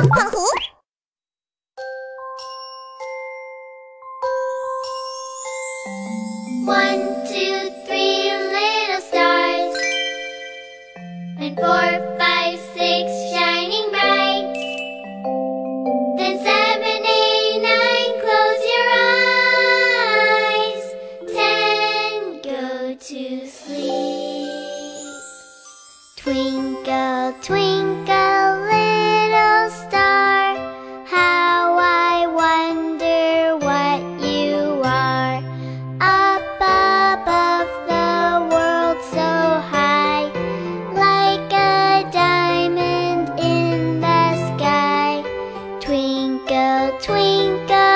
One, two, three little stars, and four, five, six shining bright. Then seven, eight, nine, close your eyes. Ten, go to sleep. Twinkle, twinkle. Twinkle.